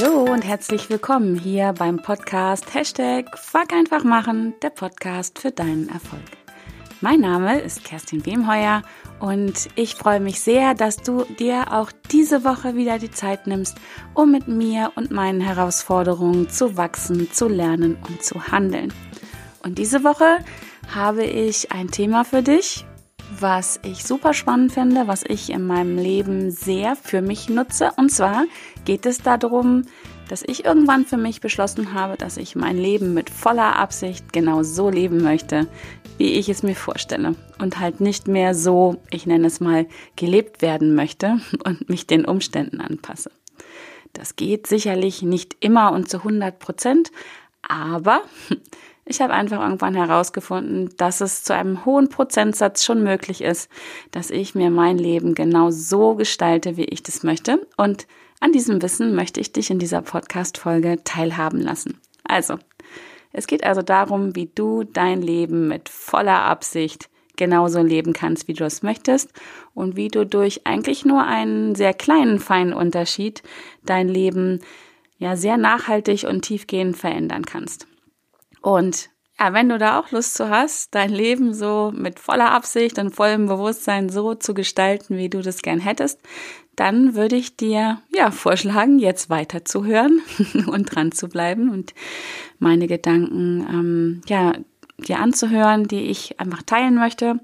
Hallo und herzlich willkommen hier beim Podcast Hashtag Fuck einfach machen, der Podcast für deinen Erfolg. Mein Name ist Kerstin Wemheuer und ich freue mich sehr, dass du dir auch diese Woche wieder die Zeit nimmst, um mit mir und meinen Herausforderungen zu wachsen, zu lernen und zu handeln. Und diese Woche habe ich ein Thema für dich, was ich super spannend finde, was ich in meinem Leben sehr für mich nutze. Und zwar geht es darum, dass ich irgendwann für mich beschlossen habe, dass ich mein Leben mit voller Absicht genau so leben möchte, wie ich es mir vorstelle. Und halt nicht mehr so, ich nenne es mal, gelebt werden möchte und mich den Umständen anpasse. Das geht sicherlich nicht immer und zu 100 Prozent, aber ich habe einfach irgendwann herausgefunden, dass es zu einem hohen Prozentsatz schon möglich ist, dass ich mir mein Leben genau so gestalte, wie ich das möchte. Und an diesem Wissen möchte ich dich in dieser Podcast-Folge teilhaben lassen. Also, es geht also darum, wie du dein Leben mit voller Absicht genauso leben kannst, wie du es möchtest und wie du durch eigentlich nur einen sehr kleinen, feinen Unterschied dein Leben ja sehr nachhaltig und tiefgehend verändern kannst. Und ja, wenn du da auch Lust zu hast, dein Leben so mit voller Absicht und vollem Bewusstsein so zu gestalten, wie du das gern hättest, dann würde ich dir ja vorschlagen, jetzt weiterzuhören und dran zu bleiben und meine Gedanken ähm, ja dir anzuhören, die ich einfach teilen möchte.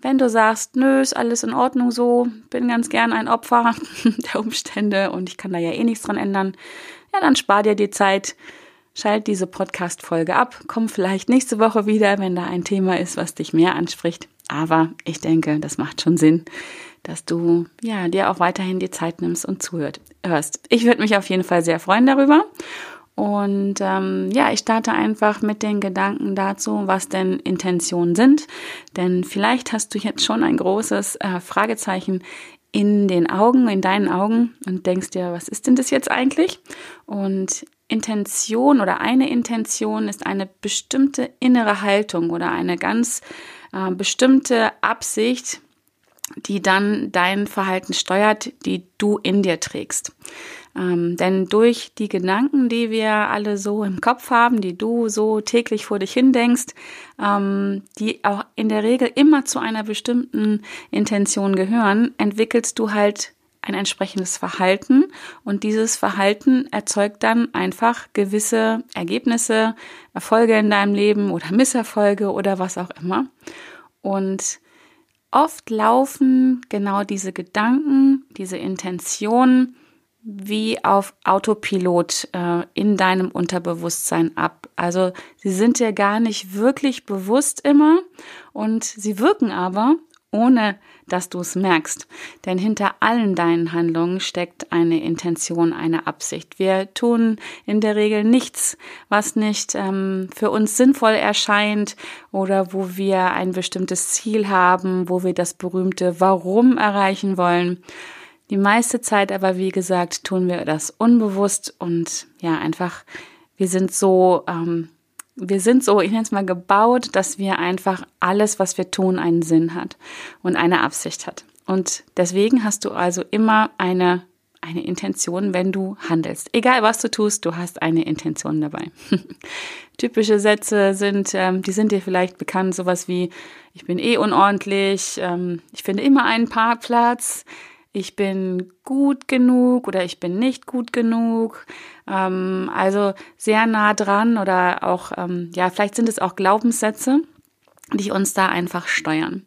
Wenn du sagst, nö, ist alles in Ordnung so, bin ganz gern ein Opfer der Umstände und ich kann da ja eh nichts dran ändern, ja, dann spar dir die Zeit, Schalt diese Podcast-Folge ab. Komm vielleicht nächste Woche wieder, wenn da ein Thema ist, was dich mehr anspricht. Aber ich denke, das macht schon Sinn, dass du ja dir auch weiterhin die Zeit nimmst und zuhört hörst. Ich würde mich auf jeden Fall sehr freuen darüber. Und ähm, ja, ich starte einfach mit den Gedanken dazu, was denn Intentionen sind. Denn vielleicht hast du jetzt schon ein großes äh, Fragezeichen in den Augen, in deinen Augen und denkst dir, was ist denn das jetzt eigentlich? Und Intention oder eine Intention ist eine bestimmte innere Haltung oder eine ganz äh, bestimmte Absicht, die dann dein Verhalten steuert, die du in dir trägst. Ähm, denn durch die Gedanken, die wir alle so im Kopf haben, die du so täglich vor dich hindenkst, ähm, die auch in der Regel immer zu einer bestimmten Intention gehören, entwickelst du halt ein entsprechendes Verhalten und dieses Verhalten erzeugt dann einfach gewisse Ergebnisse, Erfolge in deinem Leben oder Misserfolge oder was auch immer. Und oft laufen genau diese Gedanken, diese Intentionen wie auf Autopilot äh, in deinem Unterbewusstsein ab. Also sie sind dir gar nicht wirklich bewusst immer und sie wirken aber ohne dass du es merkst. Denn hinter allen deinen Handlungen steckt eine Intention, eine Absicht. Wir tun in der Regel nichts, was nicht ähm, für uns sinnvoll erscheint oder wo wir ein bestimmtes Ziel haben, wo wir das berühmte Warum erreichen wollen. Die meiste Zeit aber, wie gesagt, tun wir das unbewusst und ja, einfach, wir sind so ähm, wir sind so, ich nenne es mal, gebaut, dass wir einfach alles, was wir tun, einen Sinn hat und eine Absicht hat. Und deswegen hast du also immer eine, eine Intention, wenn du handelst. Egal was du tust, du hast eine Intention dabei. Typische Sätze sind, ähm, die sind dir vielleicht bekannt, sowas wie, ich bin eh unordentlich, ähm, ich finde immer einen Parkplatz, ich bin gut genug oder ich bin nicht gut genug. Ähm, also sehr nah dran oder auch, ähm, ja, vielleicht sind es auch Glaubenssätze, die uns da einfach steuern.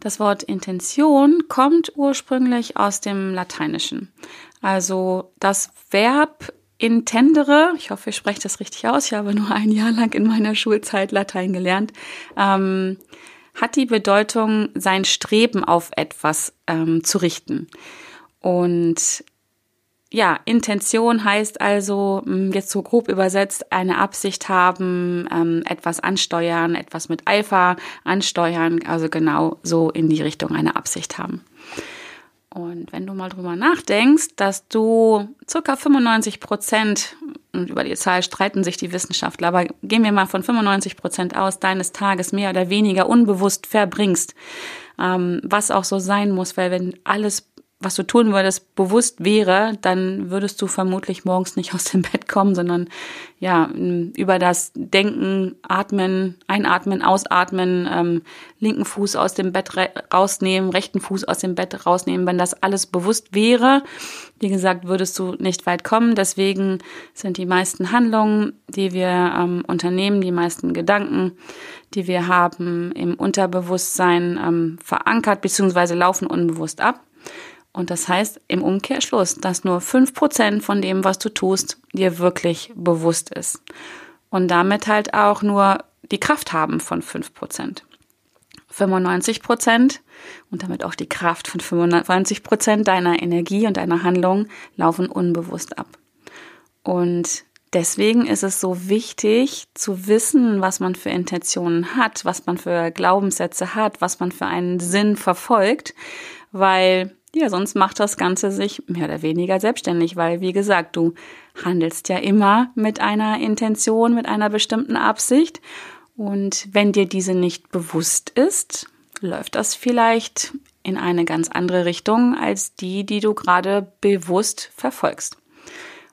Das Wort Intention kommt ursprünglich aus dem Lateinischen. Also das Verb intendere, ich hoffe, ich spreche das richtig aus, ich habe nur ein Jahr lang in meiner Schulzeit Latein gelernt, ähm, hat die Bedeutung, sein Streben auf etwas ähm, zu richten. Und ja, Intention heißt also, hm, jetzt so grob übersetzt, eine Absicht haben, ähm, etwas ansteuern, etwas mit Eifer ansteuern, also genau so in die Richtung eine Absicht haben. Und wenn du mal drüber nachdenkst, dass du circa 95 Prozent, und über die Zahl streiten sich die Wissenschaftler, aber gehen wir mal von 95 Prozent aus, deines Tages mehr oder weniger unbewusst verbringst, ähm, was auch so sein muss, weil wenn alles was du tun würdest, bewusst wäre, dann würdest du vermutlich morgens nicht aus dem Bett kommen, sondern ja, über das Denken, Atmen, Einatmen, Ausatmen, ähm, linken Fuß aus dem Bett rausnehmen, rechten Fuß aus dem Bett rausnehmen. Wenn das alles bewusst wäre, wie gesagt, würdest du nicht weit kommen. Deswegen sind die meisten Handlungen, die wir ähm, unternehmen, die meisten Gedanken, die wir haben, im Unterbewusstsein ähm, verankert bzw. laufen unbewusst ab. Und das heißt im Umkehrschluss, dass nur fünf Prozent von dem, was du tust, dir wirklich bewusst ist. Und damit halt auch nur die Kraft haben von fünf Prozent. 95 Prozent und damit auch die Kraft von 95 Prozent deiner Energie und deiner Handlung laufen unbewusst ab. Und deswegen ist es so wichtig zu wissen, was man für Intentionen hat, was man für Glaubenssätze hat, was man für einen Sinn verfolgt, weil ja, sonst macht das Ganze sich mehr oder weniger selbstständig, weil, wie gesagt, du handelst ja immer mit einer Intention, mit einer bestimmten Absicht. Und wenn dir diese nicht bewusst ist, läuft das vielleicht in eine ganz andere Richtung als die, die du gerade bewusst verfolgst.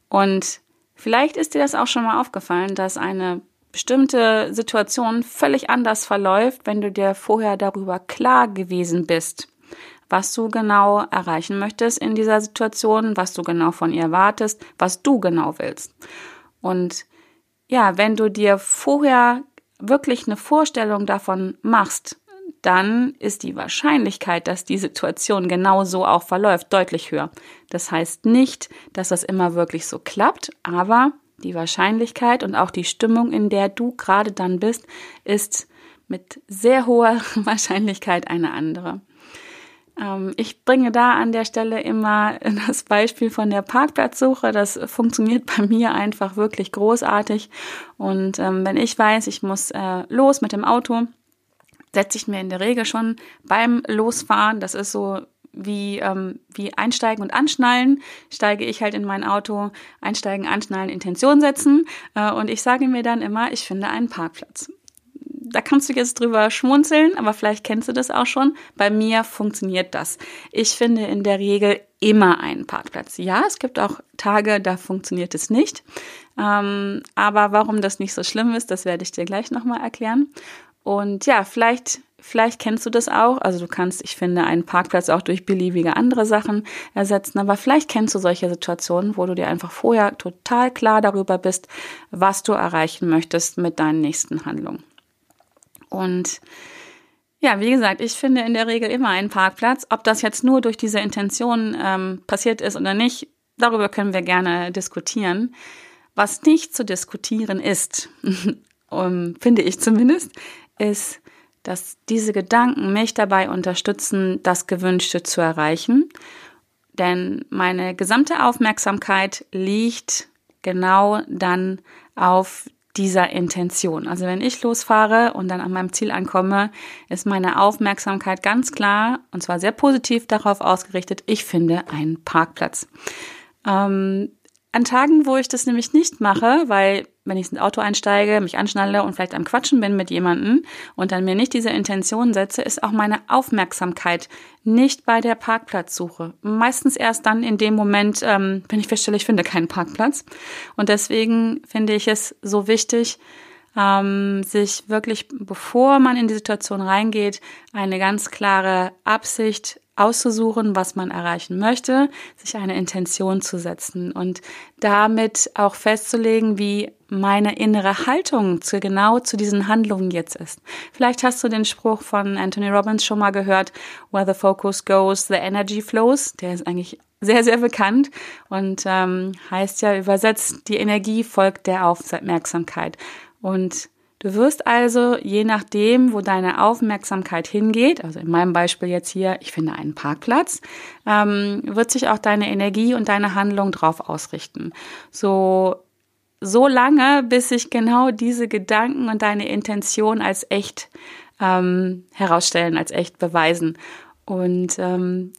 Und vielleicht ist dir das auch schon mal aufgefallen, dass eine bestimmte Situation völlig anders verläuft, wenn du dir vorher darüber klar gewesen bist, was du genau erreichen möchtest in dieser Situation, was du genau von ihr wartest, was du genau willst. Und ja, wenn du dir vorher wirklich eine Vorstellung davon machst, dann ist die Wahrscheinlichkeit, dass die Situation genau so auch verläuft, deutlich höher. Das heißt nicht, dass das immer wirklich so klappt, aber die Wahrscheinlichkeit und auch die Stimmung, in der du gerade dann bist, ist mit sehr hoher Wahrscheinlichkeit eine andere. Ähm, ich bringe da an der Stelle immer das Beispiel von der Parkplatzsuche. Das funktioniert bei mir einfach wirklich großartig. Und ähm, wenn ich weiß, ich muss äh, los mit dem Auto, setze ich mir in der Regel schon beim Losfahren, das ist so wie, ähm, wie einsteigen und anschnallen, steige ich halt in mein Auto, einsteigen, anschnallen, Intention setzen äh, und ich sage mir dann immer, ich finde einen Parkplatz da kannst du jetzt drüber schmunzeln, aber vielleicht kennst du das auch schon. Bei mir funktioniert das. Ich finde in der Regel immer einen Parkplatz. Ja, es gibt auch Tage, da funktioniert es nicht. Ähm, aber warum das nicht so schlimm ist, das werde ich dir gleich nochmal erklären. Und ja, vielleicht, vielleicht kennst du das auch. Also du kannst, ich finde, einen Parkplatz auch durch beliebige andere Sachen ersetzen. Aber vielleicht kennst du solche Situationen, wo du dir einfach vorher total klar darüber bist, was du erreichen möchtest mit deinen nächsten Handlungen. Und ja, wie gesagt, ich finde in der Regel immer einen Parkplatz. Ob das jetzt nur durch diese Intention ähm, passiert ist oder nicht, darüber können wir gerne diskutieren. Was nicht zu diskutieren ist, um, finde ich zumindest, ist, dass diese Gedanken mich dabei unterstützen, das Gewünschte zu erreichen. Denn meine gesamte Aufmerksamkeit liegt genau dann auf dieser Intention. Also wenn ich losfahre und dann an meinem Ziel ankomme, ist meine Aufmerksamkeit ganz klar und zwar sehr positiv darauf ausgerichtet, ich finde einen Parkplatz. Ähm, an Tagen, wo ich das nämlich nicht mache, weil wenn ich ins Auto einsteige, mich anschnalle und vielleicht am Quatschen bin mit jemandem und dann mir nicht diese Intention setze, ist auch meine Aufmerksamkeit nicht bei der Parkplatzsuche. Meistens erst dann in dem Moment, ähm, wenn ich feststelle, ich finde keinen Parkplatz. Und deswegen finde ich es so wichtig, ähm, sich wirklich, bevor man in die Situation reingeht, eine ganz klare Absicht auszusuchen, was man erreichen möchte, sich eine Intention zu setzen und damit auch festzulegen, wie meine innere Haltung zu genau zu diesen Handlungen jetzt ist. Vielleicht hast du den Spruch von Anthony Robbins schon mal gehört, where the focus goes, the energy flows. Der ist eigentlich sehr, sehr bekannt und ähm, heißt ja übersetzt, die Energie folgt der Aufmerksamkeit. Und Du wirst also, je nachdem, wo deine Aufmerksamkeit hingeht, also in meinem Beispiel jetzt hier, ich finde einen Parkplatz, ähm, wird sich auch deine Energie und deine Handlung drauf ausrichten. So, so lange, bis sich genau diese Gedanken und deine Intention als echt ähm, herausstellen, als echt beweisen. Und ähm,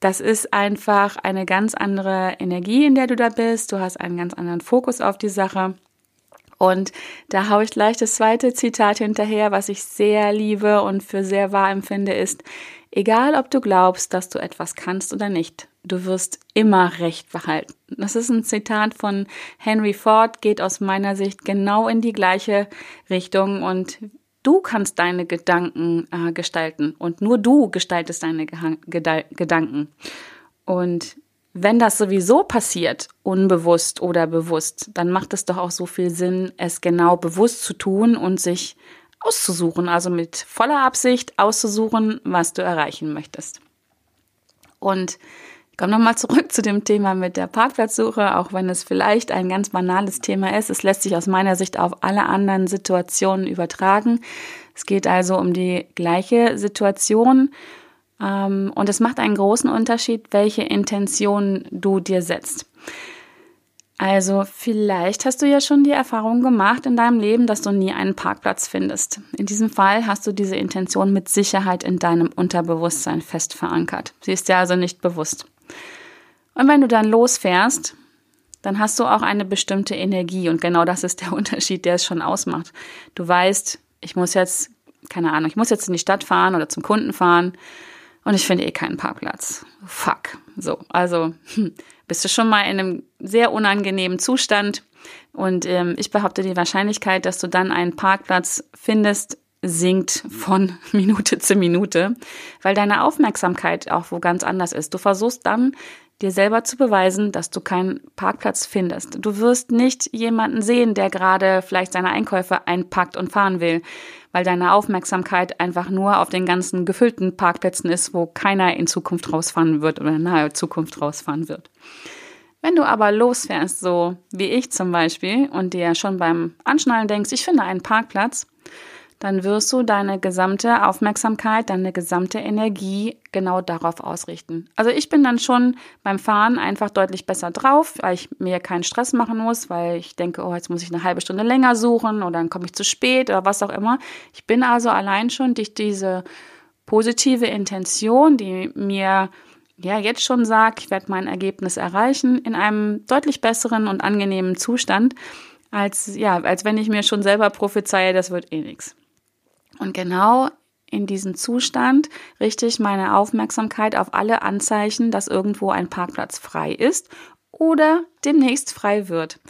das ist einfach eine ganz andere Energie, in der du da bist. Du hast einen ganz anderen Fokus auf die Sache. Und da haue ich gleich das zweite Zitat hinterher, was ich sehr liebe und für sehr wahr empfinde, ist, Egal, ob du glaubst, dass du etwas kannst oder nicht, du wirst immer Recht behalten. Das ist ein Zitat von Henry Ford, geht aus meiner Sicht genau in die gleiche Richtung und du kannst deine Gedanken äh, gestalten und nur du gestaltest deine Ge Gedanken. Und wenn das sowieso passiert, unbewusst oder bewusst, dann macht es doch auch so viel Sinn, es genau bewusst zu tun und sich auszusuchen, also mit voller Absicht auszusuchen, was du erreichen möchtest. Und ich komme nochmal zurück zu dem Thema mit der Parkplatzsuche, auch wenn es vielleicht ein ganz banales Thema ist. Es lässt sich aus meiner Sicht auf alle anderen Situationen übertragen. Es geht also um die gleiche Situation ähm, und es macht einen großen Unterschied, welche Intention du dir setzt. Also vielleicht hast du ja schon die Erfahrung gemacht in deinem Leben, dass du nie einen Parkplatz findest. In diesem Fall hast du diese Intention mit Sicherheit in deinem Unterbewusstsein fest verankert. Sie ist dir also nicht bewusst. Und wenn du dann losfährst, dann hast du auch eine bestimmte Energie und genau das ist der Unterschied, der es schon ausmacht. Du weißt, ich muss jetzt, keine Ahnung, ich muss jetzt in die Stadt fahren oder zum Kunden fahren und ich finde eh keinen Parkplatz. Fuck. So, also hm, bist du schon mal in einem sehr unangenehmen Zustand. Und ähm, ich behaupte, die Wahrscheinlichkeit, dass du dann einen Parkplatz findest, sinkt von Minute zu Minute, weil deine Aufmerksamkeit auch wo ganz anders ist. Du versuchst dann dir selber zu beweisen, dass du keinen Parkplatz findest. Du wirst nicht jemanden sehen, der gerade vielleicht seine Einkäufe einpackt und fahren will, weil deine Aufmerksamkeit einfach nur auf den ganzen gefüllten Parkplätzen ist, wo keiner in Zukunft rausfahren wird oder nahe Zukunft rausfahren wird. Wenn du aber losfährst, so wie ich zum Beispiel, und dir schon beim Anschnallen denkst, ich finde einen Parkplatz, dann wirst du deine gesamte Aufmerksamkeit, deine gesamte Energie genau darauf ausrichten. Also ich bin dann schon beim Fahren einfach deutlich besser drauf, weil ich mir keinen Stress machen muss, weil ich denke, oh, jetzt muss ich eine halbe Stunde länger suchen oder dann komme ich zu spät oder was auch immer. Ich bin also allein schon durch diese positive Intention, die mir ja jetzt schon sagt, ich werde mein Ergebnis erreichen, in einem deutlich besseren und angenehmen Zustand, als ja, als wenn ich mir schon selber prophezeie, das wird eh nichts. Und genau in diesem Zustand richte ich meine Aufmerksamkeit auf alle Anzeichen, dass irgendwo ein Parkplatz frei ist oder demnächst frei wird.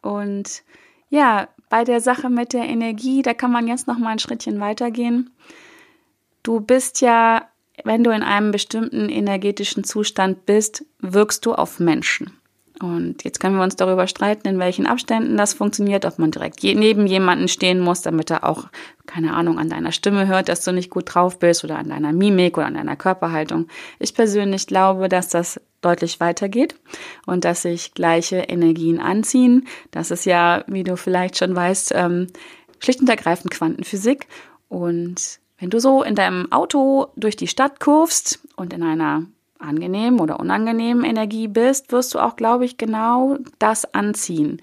Und ja, bei der Sache mit der Energie, da kann man jetzt noch mal ein Schrittchen weitergehen. Du bist ja, wenn du in einem bestimmten energetischen Zustand bist, wirkst du auf Menschen. Und jetzt können wir uns darüber streiten, in welchen Abständen das funktioniert, ob man direkt neben jemanden stehen muss, damit er auch, keine Ahnung, an deiner Stimme hört, dass du nicht gut drauf bist oder an deiner Mimik oder an deiner Körperhaltung. Ich persönlich glaube, dass das deutlich weitergeht und dass sich gleiche Energien anziehen. Das ist ja, wie du vielleicht schon weißt, ähm, schlicht und ergreifend Quantenphysik. Und wenn du so in deinem Auto durch die Stadt kurvst und in einer angenehmen oder unangenehmen Energie bist, wirst du auch, glaube ich, genau das anziehen.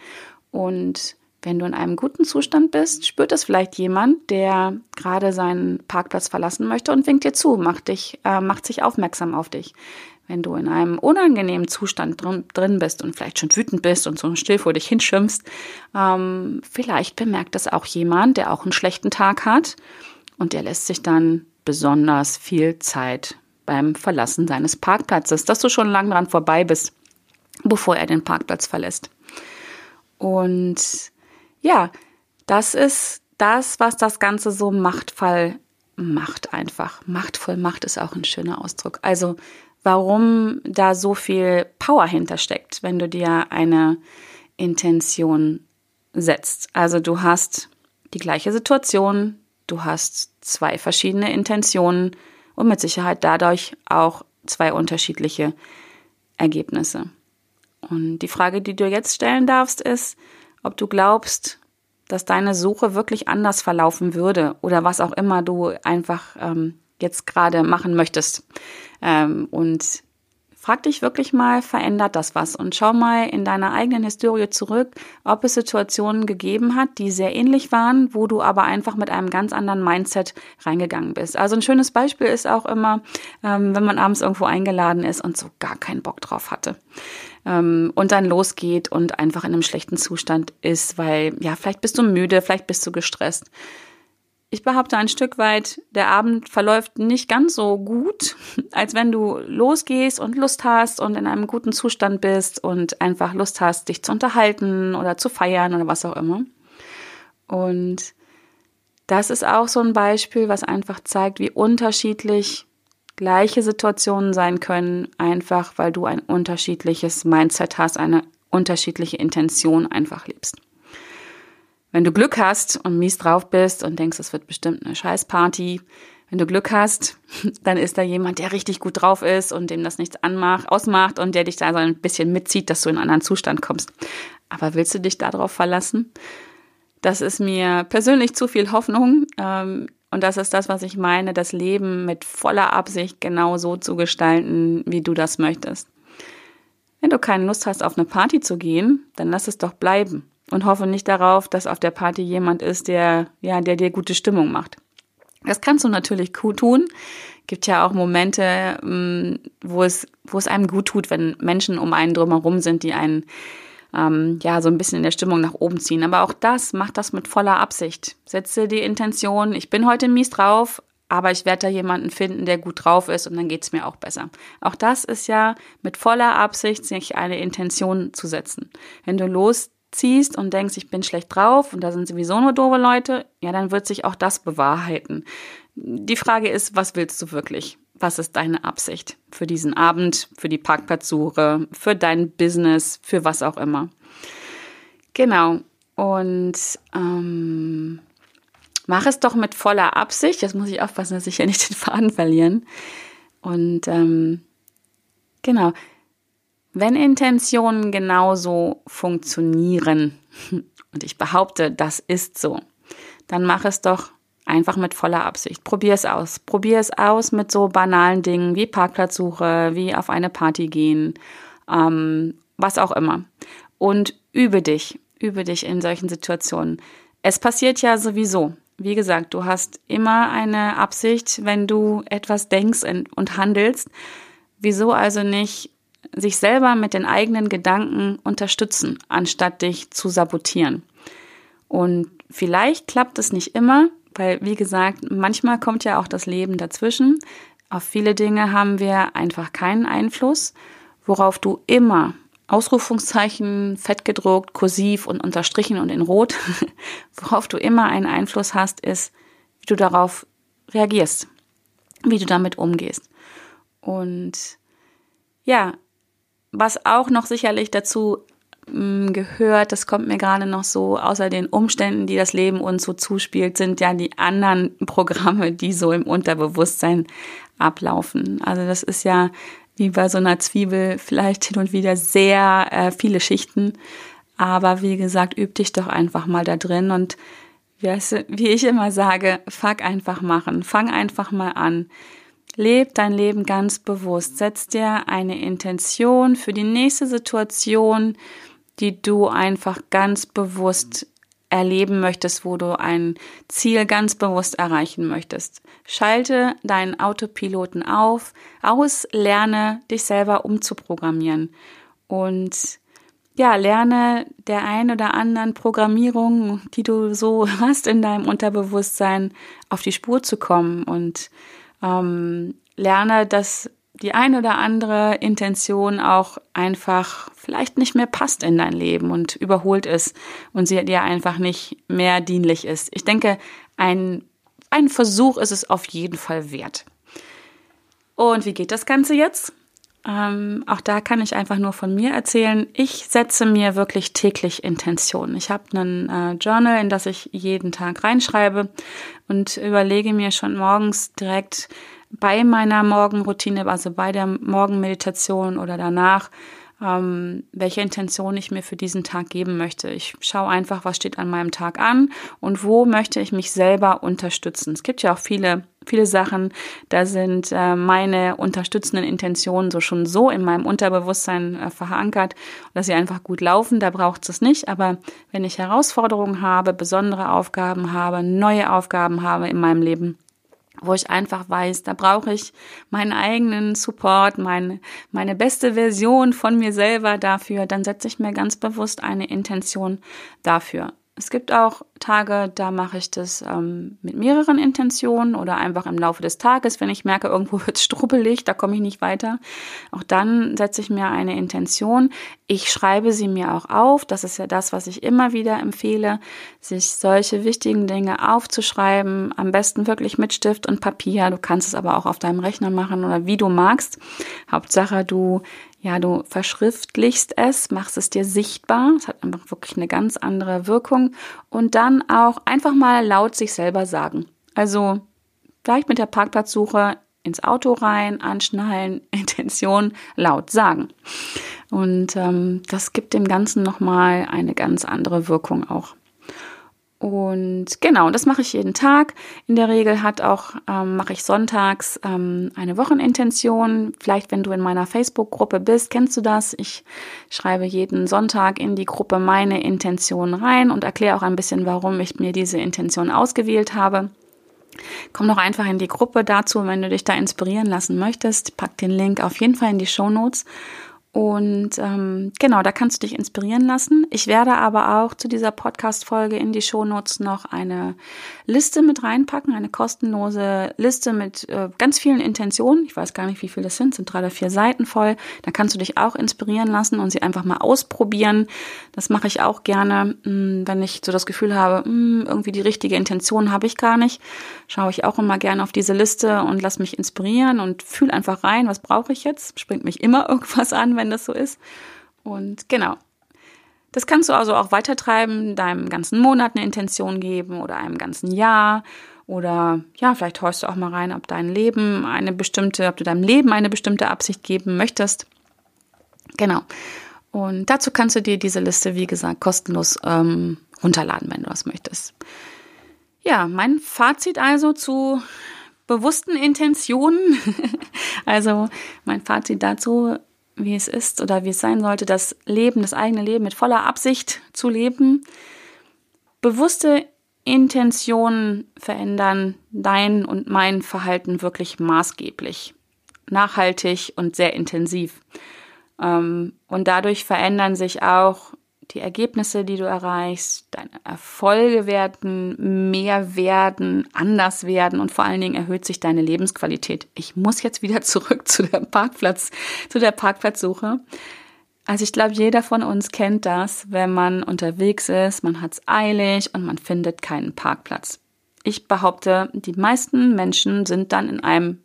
Und wenn du in einem guten Zustand bist, spürt es vielleicht jemand, der gerade seinen Parkplatz verlassen möchte und winkt dir zu, macht dich, äh, macht sich aufmerksam auf dich. Wenn du in einem unangenehmen Zustand drin, drin bist und vielleicht schon wütend bist und so still vor dich hinschimpfst, ähm, vielleicht bemerkt das auch jemand, der auch einen schlechten Tag hat und der lässt sich dann besonders viel Zeit beim Verlassen seines Parkplatzes, dass du schon lang dran vorbei bist, bevor er den Parkplatz verlässt. Und ja, das ist das, was das Ganze so machtvoll macht einfach. Machtvoll macht ist auch ein schöner Ausdruck. Also warum da so viel Power hintersteckt, wenn du dir eine Intention setzt. Also du hast die gleiche Situation, du hast zwei verschiedene Intentionen, und mit Sicherheit dadurch auch zwei unterschiedliche Ergebnisse. Und die Frage, die du jetzt stellen darfst, ist, ob du glaubst, dass deine Suche wirklich anders verlaufen würde oder was auch immer du einfach ähm, jetzt gerade machen möchtest. Ähm, und Frag dich wirklich mal, verändert das was? Und schau mal in deiner eigenen Historie zurück, ob es Situationen gegeben hat, die sehr ähnlich waren, wo du aber einfach mit einem ganz anderen Mindset reingegangen bist. Also ein schönes Beispiel ist auch immer, ähm, wenn man abends irgendwo eingeladen ist und so gar keinen Bock drauf hatte. Ähm, und dann losgeht und einfach in einem schlechten Zustand ist, weil, ja, vielleicht bist du müde, vielleicht bist du gestresst ich behaupte ein Stück weit, der Abend verläuft nicht ganz so gut, als wenn du losgehst und Lust hast und in einem guten Zustand bist und einfach Lust hast, dich zu unterhalten oder zu feiern oder was auch immer. Und das ist auch so ein Beispiel, was einfach zeigt, wie unterschiedlich gleiche Situationen sein können, einfach weil du ein unterschiedliches Mindset hast, eine unterschiedliche Intention einfach lebst. Wenn du Glück hast und mies drauf bist und denkst, es wird bestimmt eine Scheißparty, wenn du Glück hast, dann ist da jemand, der richtig gut drauf ist und dem das nichts anmacht, ausmacht und der dich da so ein bisschen mitzieht, dass du in einen anderen Zustand kommst. Aber willst du dich darauf verlassen? Das ist mir persönlich zu viel Hoffnung. Ähm, und das ist das, was ich meine, das Leben mit voller Absicht genau so zu gestalten, wie du das möchtest. Wenn du keine Lust hast, auf eine Party zu gehen, dann lass es doch bleiben und hoffe nicht darauf, dass auf der Party jemand ist, der, ja, der dir gute Stimmung macht. Das kannst du natürlich tun. Gibt ja auch Momente, mm, wo es, wo es einem gut tut, wenn Menschen um einen drumherum sind, die einen ähm, ja so ein bisschen in der Stimmung nach oben ziehen. Aber auch das macht das mit voller Absicht. Setze die Intention, ich bin heute mies drauf, aber ich werde da jemanden finden, der gut drauf ist und dann geht's mir auch besser. Auch das ist ja mit voller Absicht, sich eine Intention zu setzen. Wenn du los ziehst und denkst, ich bin schlecht drauf und da sind sowieso nur doofe Leute, ja, dann wird sich auch das bewahrheiten. Die Frage ist, was willst du wirklich? Was ist deine Absicht für diesen Abend, für die Parkplatzsuche, für dein Business, für was auch immer? Genau. Und ähm, mach es doch mit voller Absicht. Jetzt muss ich aufpassen, dass ich ja nicht den Faden verlieren. Und ähm, genau, wenn Intentionen genauso funktionieren, und ich behaupte, das ist so, dann mach es doch einfach mit voller Absicht. Probier es aus. Probier es aus mit so banalen Dingen wie Parkplatzsuche, wie auf eine Party gehen, ähm, was auch immer. Und übe dich, übe dich in solchen Situationen. Es passiert ja sowieso. Wie gesagt, du hast immer eine Absicht, wenn du etwas denkst und handelst. Wieso also nicht sich selber mit den eigenen Gedanken unterstützen, anstatt dich zu sabotieren. Und vielleicht klappt es nicht immer, weil, wie gesagt, manchmal kommt ja auch das Leben dazwischen. Auf viele Dinge haben wir einfach keinen Einfluss, worauf du immer Ausrufungszeichen, fettgedruckt, kursiv und unterstrichen und in rot, worauf du immer einen Einfluss hast, ist, wie du darauf reagierst, wie du damit umgehst. Und ja, was auch noch sicherlich dazu mm, gehört, das kommt mir gerade noch so, außer den Umständen, die das Leben uns so zuspielt, sind ja die anderen Programme, die so im Unterbewusstsein ablaufen. Also das ist ja wie bei so einer Zwiebel vielleicht hin und wieder sehr äh, viele Schichten. Aber wie gesagt, üb dich doch einfach mal da drin und wie ich immer sage, fuck einfach machen. Fang einfach mal an. Leb dein Leben ganz bewusst. Setz dir eine Intention für die nächste Situation, die du einfach ganz bewusst erleben möchtest, wo du ein Ziel ganz bewusst erreichen möchtest. Schalte deinen Autopiloten auf, aus, lerne dich selber umzuprogrammieren und ja, lerne der ein oder anderen Programmierung, die du so hast in deinem Unterbewusstsein, auf die Spur zu kommen und ähm, lerne, dass die ein oder andere Intention auch einfach vielleicht nicht mehr passt in dein Leben und überholt ist und sie dir einfach nicht mehr dienlich ist. Ich denke, ein, ein Versuch ist es auf jeden Fall wert. Und wie geht das Ganze jetzt? Ähm, auch da kann ich einfach nur von mir erzählen. Ich setze mir wirklich täglich Intentionen. Ich habe einen äh, Journal, in das ich jeden Tag reinschreibe und überlege mir schon morgens direkt bei meiner Morgenroutine, also bei der Morgenmeditation oder danach, ähm, welche Intention ich mir für diesen Tag geben möchte. Ich schaue einfach, was steht an meinem Tag an und wo möchte ich mich selber unterstützen. Es gibt ja auch viele viele Sachen, da sind äh, meine unterstützenden Intentionen so schon so in meinem Unterbewusstsein äh, verankert, dass sie einfach gut laufen. Da braucht es nicht. Aber wenn ich Herausforderungen habe, besondere Aufgaben habe, neue Aufgaben habe in meinem Leben, wo ich einfach weiß, da brauche ich meinen eigenen Support, meine, meine beste Version von mir selber dafür, dann setze ich mir ganz bewusst eine Intention dafür. Es gibt auch Tage, da mache ich das ähm, mit mehreren Intentionen oder einfach im Laufe des Tages, wenn ich merke, irgendwo wird es strubbelig, da komme ich nicht weiter. Auch dann setze ich mir eine Intention. Ich schreibe sie mir auch auf. Das ist ja das, was ich immer wieder empfehle, sich solche wichtigen Dinge aufzuschreiben. Am besten wirklich mit Stift und Papier. Du kannst es aber auch auf deinem Rechner machen oder wie du magst. Hauptsache, du ja, du verschriftlichst es, machst es dir sichtbar. Es hat einfach wirklich eine ganz andere Wirkung. Und dann auch einfach mal laut sich selber sagen. Also vielleicht mit der Parkplatzsuche ins Auto rein, anschnallen, Intention laut sagen. Und ähm, das gibt dem Ganzen nochmal eine ganz andere Wirkung auch. Und genau, das mache ich jeden Tag. In der Regel hat auch, ähm, mache ich sonntags ähm, eine Wochenintention. Vielleicht, wenn du in meiner Facebook-Gruppe bist, kennst du das. Ich schreibe jeden Sonntag in die Gruppe meine Intention rein und erkläre auch ein bisschen, warum ich mir diese Intention ausgewählt habe. Komm doch einfach in die Gruppe dazu, wenn du dich da inspirieren lassen möchtest. Pack den Link auf jeden Fall in die Show Notes. Und ähm, genau, da kannst du dich inspirieren lassen. Ich werde aber auch zu dieser Podcast-Folge in die Shownotes noch eine Liste mit reinpacken, eine kostenlose Liste mit äh, ganz vielen Intentionen. Ich weiß gar nicht, wie viele das sind, sind drei oder vier Seiten voll. Da kannst du dich auch inspirieren lassen und sie einfach mal ausprobieren. Das mache ich auch gerne, mh, hm, wenn ich so das Gefühl habe, mh, hm, irgendwie die richtige Intention habe ich gar nicht. Schaue ich auch immer gerne auf diese Liste und lass mich inspirieren und fühle einfach rein, was brauche ich jetzt. Springt mich immer irgendwas an, wenn das so ist. Und genau. Das kannst du also auch weitertreiben, deinem ganzen Monat eine Intention geben oder einem ganzen Jahr. Oder ja, vielleicht horchst du auch mal rein, ob dein Leben eine bestimmte, ob du deinem Leben eine bestimmte Absicht geben möchtest. Genau. Und dazu kannst du dir diese Liste, wie gesagt, kostenlos ähm, runterladen, wenn du das möchtest. Ja, mein Fazit also zu bewussten Intentionen. also mein Fazit dazu, wie es ist oder wie es sein sollte, das Leben, das eigene Leben mit voller Absicht zu leben. Bewusste Intentionen verändern dein und mein Verhalten wirklich maßgeblich, nachhaltig und sehr intensiv. Ähm, und dadurch verändern sich auch die Ergebnisse, die du erreichst, deine Erfolge werden mehr werden, anders werden und vor allen Dingen erhöht sich deine Lebensqualität. Ich muss jetzt wieder zurück zu der Parkplatz, zu der Parkplatzsuche. Also ich glaube, jeder von uns kennt das, wenn man unterwegs ist, man hat es eilig und man findet keinen Parkplatz. Ich behaupte, die meisten Menschen sind dann in einem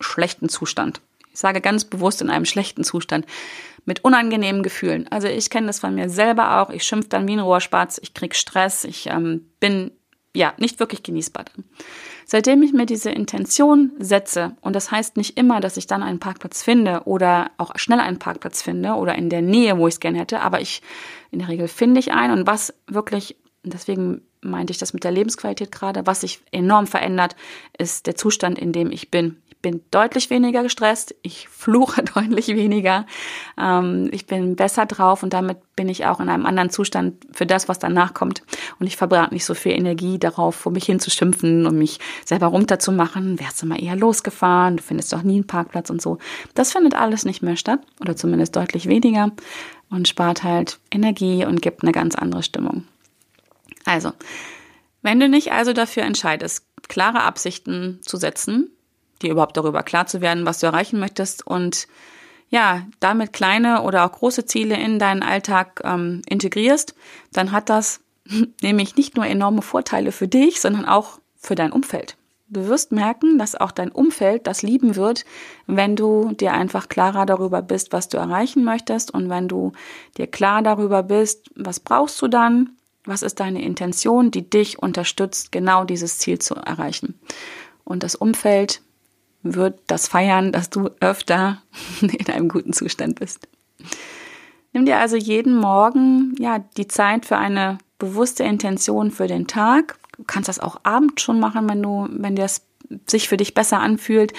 schlechten Zustand. Ich sage ganz bewusst in einem schlechten Zustand mit unangenehmen Gefühlen. Also ich kenne das von mir selber auch. Ich schimpfe dann wie ein Rohrspatz, ich krieg Stress, ich ähm, bin ja nicht wirklich genießbar dann. Seitdem ich mir diese Intention setze, und das heißt nicht immer, dass ich dann einen Parkplatz finde oder auch schnell einen Parkplatz finde oder in der Nähe, wo ich es gerne hätte, aber ich in der Regel finde ich einen und was wirklich, deswegen meinte ich das mit der Lebensqualität gerade, was sich enorm verändert, ist der Zustand, in dem ich bin bin deutlich weniger gestresst, ich fluche deutlich weniger, ähm, ich bin besser drauf und damit bin ich auch in einem anderen Zustand für das, was danach kommt. Und ich verbrate nicht so viel Energie darauf, vor mich hinzuschimpfen und mich selber runterzumachen. Wärst du mal eher losgefahren, du findest doch nie einen Parkplatz und so. Das findet alles nicht mehr statt oder zumindest deutlich weniger und spart halt Energie und gibt eine ganz andere Stimmung. Also, wenn du nicht also dafür entscheidest, klare Absichten zu setzen, dir überhaupt darüber klar zu werden, was du erreichen möchtest und ja, damit kleine oder auch große Ziele in deinen Alltag ähm, integrierst, dann hat das nämlich nicht nur enorme Vorteile für dich, sondern auch für dein Umfeld. Du wirst merken, dass auch dein Umfeld das lieben wird, wenn du dir einfach klarer darüber bist, was du erreichen möchtest und wenn du dir klar darüber bist, was brauchst du dann, was ist deine Intention, die dich unterstützt, genau dieses Ziel zu erreichen. Und das Umfeld wird das feiern, dass du öfter in einem guten Zustand bist. Nimm dir also jeden Morgen ja die Zeit für eine bewusste Intention für den Tag. Du kannst das auch abends schon machen, wenn du, wenn dir es sich für dich besser anfühlt.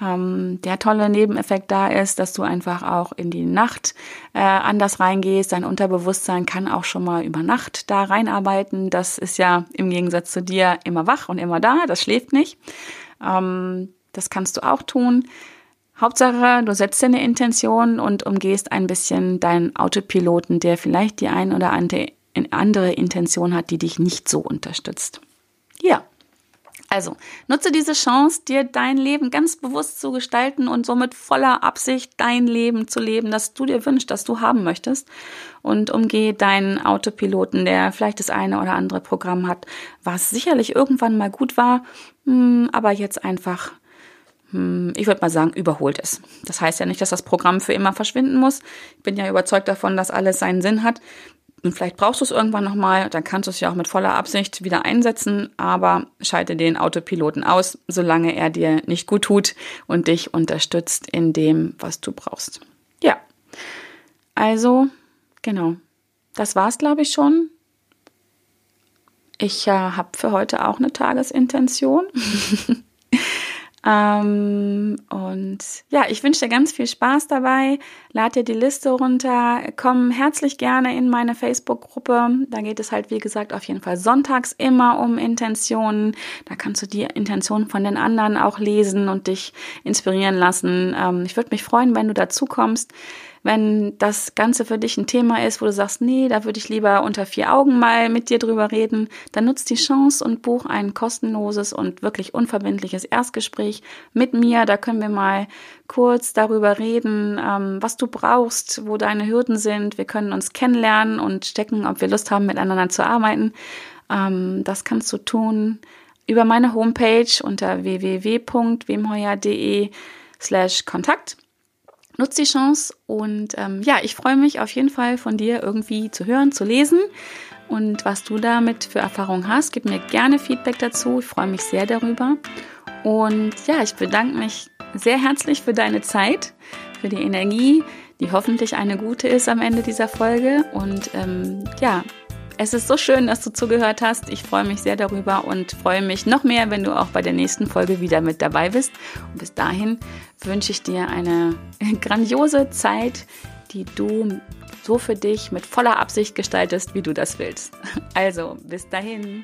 Ähm, der tolle Nebeneffekt da ist, dass du einfach auch in die Nacht äh, anders reingehst. Dein Unterbewusstsein kann auch schon mal über Nacht da reinarbeiten. Das ist ja im Gegensatz zu dir immer wach und immer da. Das schläft nicht. Ähm, das kannst du auch tun. Hauptsache, du setzt dir eine Intention und umgehst ein bisschen deinen Autopiloten, der vielleicht die ein oder andere Intention hat, die dich nicht so unterstützt. Ja. Also, nutze diese Chance, dir dein Leben ganz bewusst zu gestalten und somit voller Absicht dein Leben zu leben, das du dir wünschst, das du haben möchtest. Und umgehe deinen Autopiloten, der vielleicht das eine oder andere Programm hat, was sicherlich irgendwann mal gut war, hm, aber jetzt einfach ich würde mal sagen, überholt ist. Das heißt ja nicht, dass das Programm für immer verschwinden muss. Ich bin ja überzeugt davon, dass alles seinen Sinn hat. Und vielleicht brauchst du es irgendwann nochmal, dann kannst du es ja auch mit voller Absicht wieder einsetzen, aber schalte den Autopiloten aus, solange er dir nicht gut tut und dich unterstützt in dem, was du brauchst. Ja, also genau, das war's, glaube ich, schon. Ich äh, habe für heute auch eine Tagesintention. Ähm, und ja, ich wünsche dir ganz viel Spaß dabei. Lad dir die Liste runter. Komm herzlich gerne in meine Facebook-Gruppe. Da geht es halt, wie gesagt, auf jeden Fall sonntags immer um Intentionen. Da kannst du die Intentionen von den anderen auch lesen und dich inspirieren lassen. Ähm, ich würde mich freuen, wenn du dazu kommst. Wenn das Ganze für dich ein Thema ist, wo du sagst, nee, da würde ich lieber unter vier Augen mal mit dir drüber reden, dann nutzt die Chance und buch ein kostenloses und wirklich unverbindliches Erstgespräch mit mir. Da können wir mal kurz darüber reden, ähm, was du brauchst, wo deine Hürden sind. Wir können uns kennenlernen und stecken, ob wir Lust haben, miteinander zu arbeiten. Ähm, das kannst du tun über meine Homepage unter www.wemheuer.de slash Kontakt nutz die Chance und ähm, ja, ich freue mich auf jeden Fall von dir irgendwie zu hören, zu lesen und was du damit für Erfahrungen hast. Gib mir gerne Feedback dazu. Ich freue mich sehr darüber. Und ja, ich bedanke mich sehr herzlich für deine Zeit, für die Energie, die hoffentlich eine gute ist am Ende dieser Folge. Und ähm, ja, es ist so schön, dass du zugehört hast. Ich freue mich sehr darüber und freue mich noch mehr, wenn du auch bei der nächsten Folge wieder mit dabei bist. Und bis dahin wünsche ich dir eine grandiose Zeit, die du so für dich mit voller Absicht gestaltest, wie du das willst. Also, bis dahin.